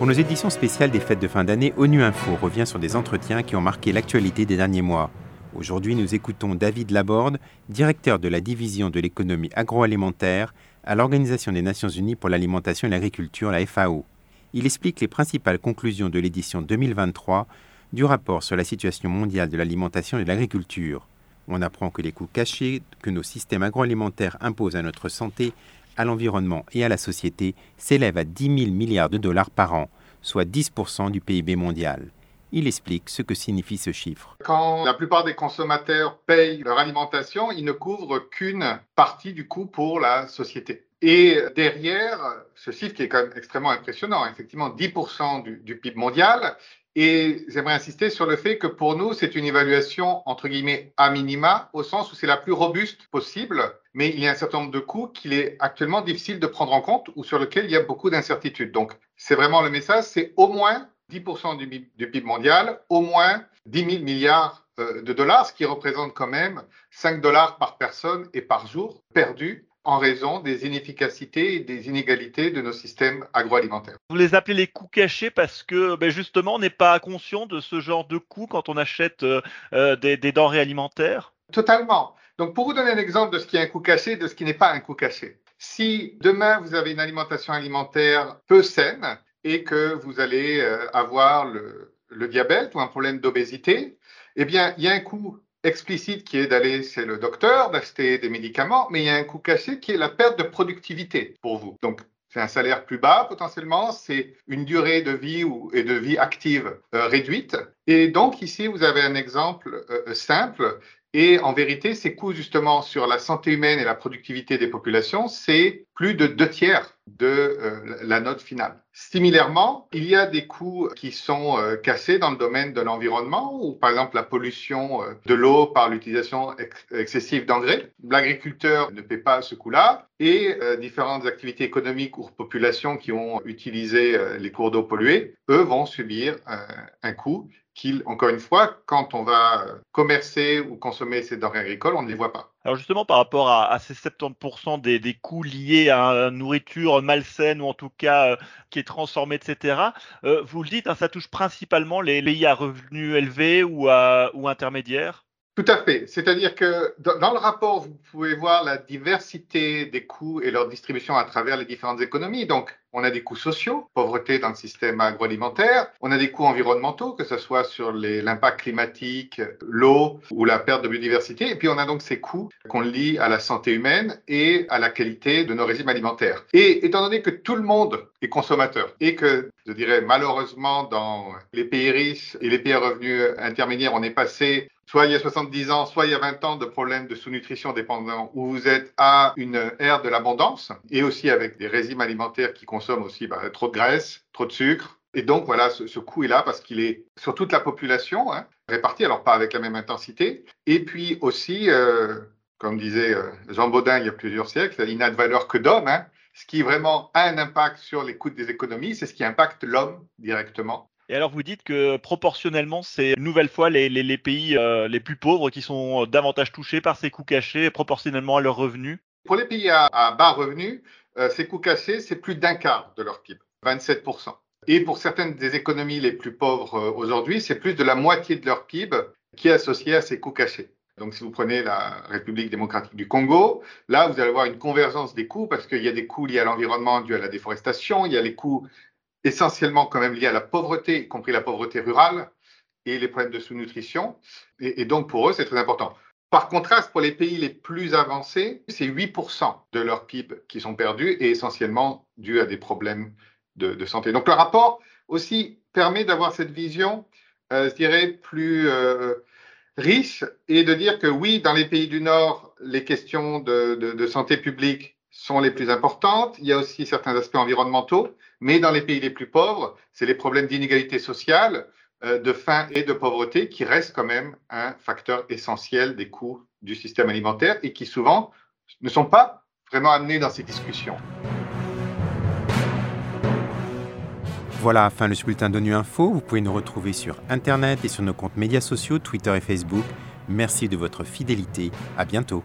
Pour nos éditions spéciales des fêtes de fin d'année, ONU Info revient sur des entretiens qui ont marqué l'actualité des derniers mois. Aujourd'hui, nous écoutons David Laborde, directeur de la division de l'économie agroalimentaire à l'Organisation des Nations Unies pour l'alimentation et l'agriculture, la FAO. Il explique les principales conclusions de l'édition 2023 du rapport sur la situation mondiale de l'alimentation et de l'agriculture. On apprend que les coûts cachés que nos systèmes agroalimentaires imposent à notre santé à l'environnement et à la société s'élève à 10 000 milliards de dollars par an, soit 10% du PIB mondial. Il explique ce que signifie ce chiffre. Quand la plupart des consommateurs payent leur alimentation, ils ne couvrent qu'une partie du coût pour la société. Et derrière, ce chiffre qui est quand même extrêmement impressionnant, effectivement 10% du, du PIB mondial, et j'aimerais insister sur le fait que pour nous, c'est une évaluation entre guillemets à minima, au sens où c'est la plus robuste possible, mais il y a un certain nombre de coûts qu'il est actuellement difficile de prendre en compte ou sur lesquels il y a beaucoup d'incertitudes. Donc, c'est vraiment le message, c'est au moins 10% du, du, PIB mondial, au moins 10 000 milliards euh, de dollars, ce qui représente quand même 5 dollars par personne et par jour perdus en raison des inefficacités et des inégalités de nos systèmes agroalimentaires. Vous les appelez les coûts cachés parce que ben justement, on n'est pas conscient de ce genre de coûts quand on achète euh, euh, des, des, denrées alimentaires? Totalement. Donc, pour vous donner un exemple de ce qui est un coût caché et de ce qui n'est pas un coût caché. Si demain, vous avez une alimentation alimentaire peu saine et que vous allez euh, avoir le, diabète ou un problème d'obésité, eh bien, il y a un coût explicite qui est d'aller chez le docteur, d'acheter des médicaments, mais il y a un coût caché qui est la perte de productivité pour vous. Donc, c'est un salaire plus bas potentiellement, c'est une durée de vie ou, et de vie active euh, réduite. Et donc ici, vous avez un exemple euh, simple et en vérité, ces coûts justement sur la santé humaine et la productivité des populations, c'est plus de deux tiers de euh, la note finale. Similairement, il y a des coûts qui sont euh, cassés dans le domaine de l'environnement, ou par exemple la pollution euh, de l'eau par l'utilisation ex excessive d'engrais. L'agriculteur ne paie pas ce coût-là, et différentes activités économiques ou populations qui ont utilisé les cours d'eau pollués, eux vont subir un coût qu'ils, encore une fois, quand on va commercer ou consommer ces denrées agricoles, on ne les voit pas. Alors justement, par rapport à, ces 70% des, coûts liés à une nourriture malsaine ou en tout cas euh, qui est transformée, etc., euh, vous le dites, hein, ça touche principalement les pays à revenus élevés ou, intermédiaires? Tout à fait. C'est-à-dire que dans le rapport, vous pouvez voir la diversité des coûts et leur distribution à travers les différentes économies. Donc, on a des coûts sociaux, pauvreté dans le système agroalimentaire. On a des coûts environnementaux, que ce soit sur l'impact climatique, l'eau ou la perte de biodiversité. Et puis, on a donc ces coûts qu'on lie à la santé humaine et à la qualité de nos régimes alimentaires. Et étant donné que tout le monde est consommateur et que, je dirais, malheureusement, dans les pays riches et les pays à revenus intermédiaires, on est passé soit il y a 70 ans, soit il y a 20 ans de problèmes de sous-nutrition dépendant où vous êtes à une ère de l'abondance et aussi avec des régimes alimentaires qui consomment aussi bah, trop de graisse, trop de sucre. Et donc voilà, ce, coût est là parce qu'il est sur toute la population, hein, réparti, alors pas avec la même intensité. Et puis aussi, euh, comme disait euh, Jean Baudin il y a plusieurs siècles, il n'a de valeur que d'homme. Hein. Ce qui vraiment a un impact sur les coûts des économies, c'est ce qui impacte l'homme directement. Et alors vous dites que proportionnellement, c'est une nouvelle fois les, pays euh, les plus pauvres qui sont davantage touchés par ces coûts cachés proportionnellement à leurs revenus Pour les pays à, bas revenus, euh, ces coûts cachés, c'est plus d'un quart de leur PIB, 27%. Et pour certaines des économies les plus pauvres euh, aujourd'hui, c'est plus de la moitié de leur PIB qui est associé à ces coûts cachés. Donc, si vous prenez la République démocratique du Congo, là, vous allez avoir une convergence des coûts parce qu'il y a des coûts liés à l'environnement dus à la déforestation, il y a les coûts essentiellement quand même liés à la pauvreté, y compris la pauvreté rurale et les problèmes de sous-nutrition. Et, donc, pour eux, c'est très important. Par contraste, pour les pays les plus avancés, c'est 8% de leur PIB qui sont perdus et essentiellement dû à des problèmes de, santé. Donc, le rapport aussi permet d'avoir cette vision, euh, je dirais, plus euh, riche et de dire que oui, dans les pays du Nord, les questions de santé publique sont les plus importantes. Il y a aussi certains aspects environnementaux, mais dans les pays les plus pauvres, c'est les problèmes d'inégalité sociale, euh, de faim et de pauvreté qui restent quand même un facteur essentiel des coûts du système alimentaire et qui souvent ne sont pas vraiment amenés dans ces discussions. Voilà, fin le bulletin d'ONU Info. Vous pouvez nous retrouver sur Internet et sur nos comptes médias sociaux, Twitter et Facebook. Merci de votre fidélité. À bientôt.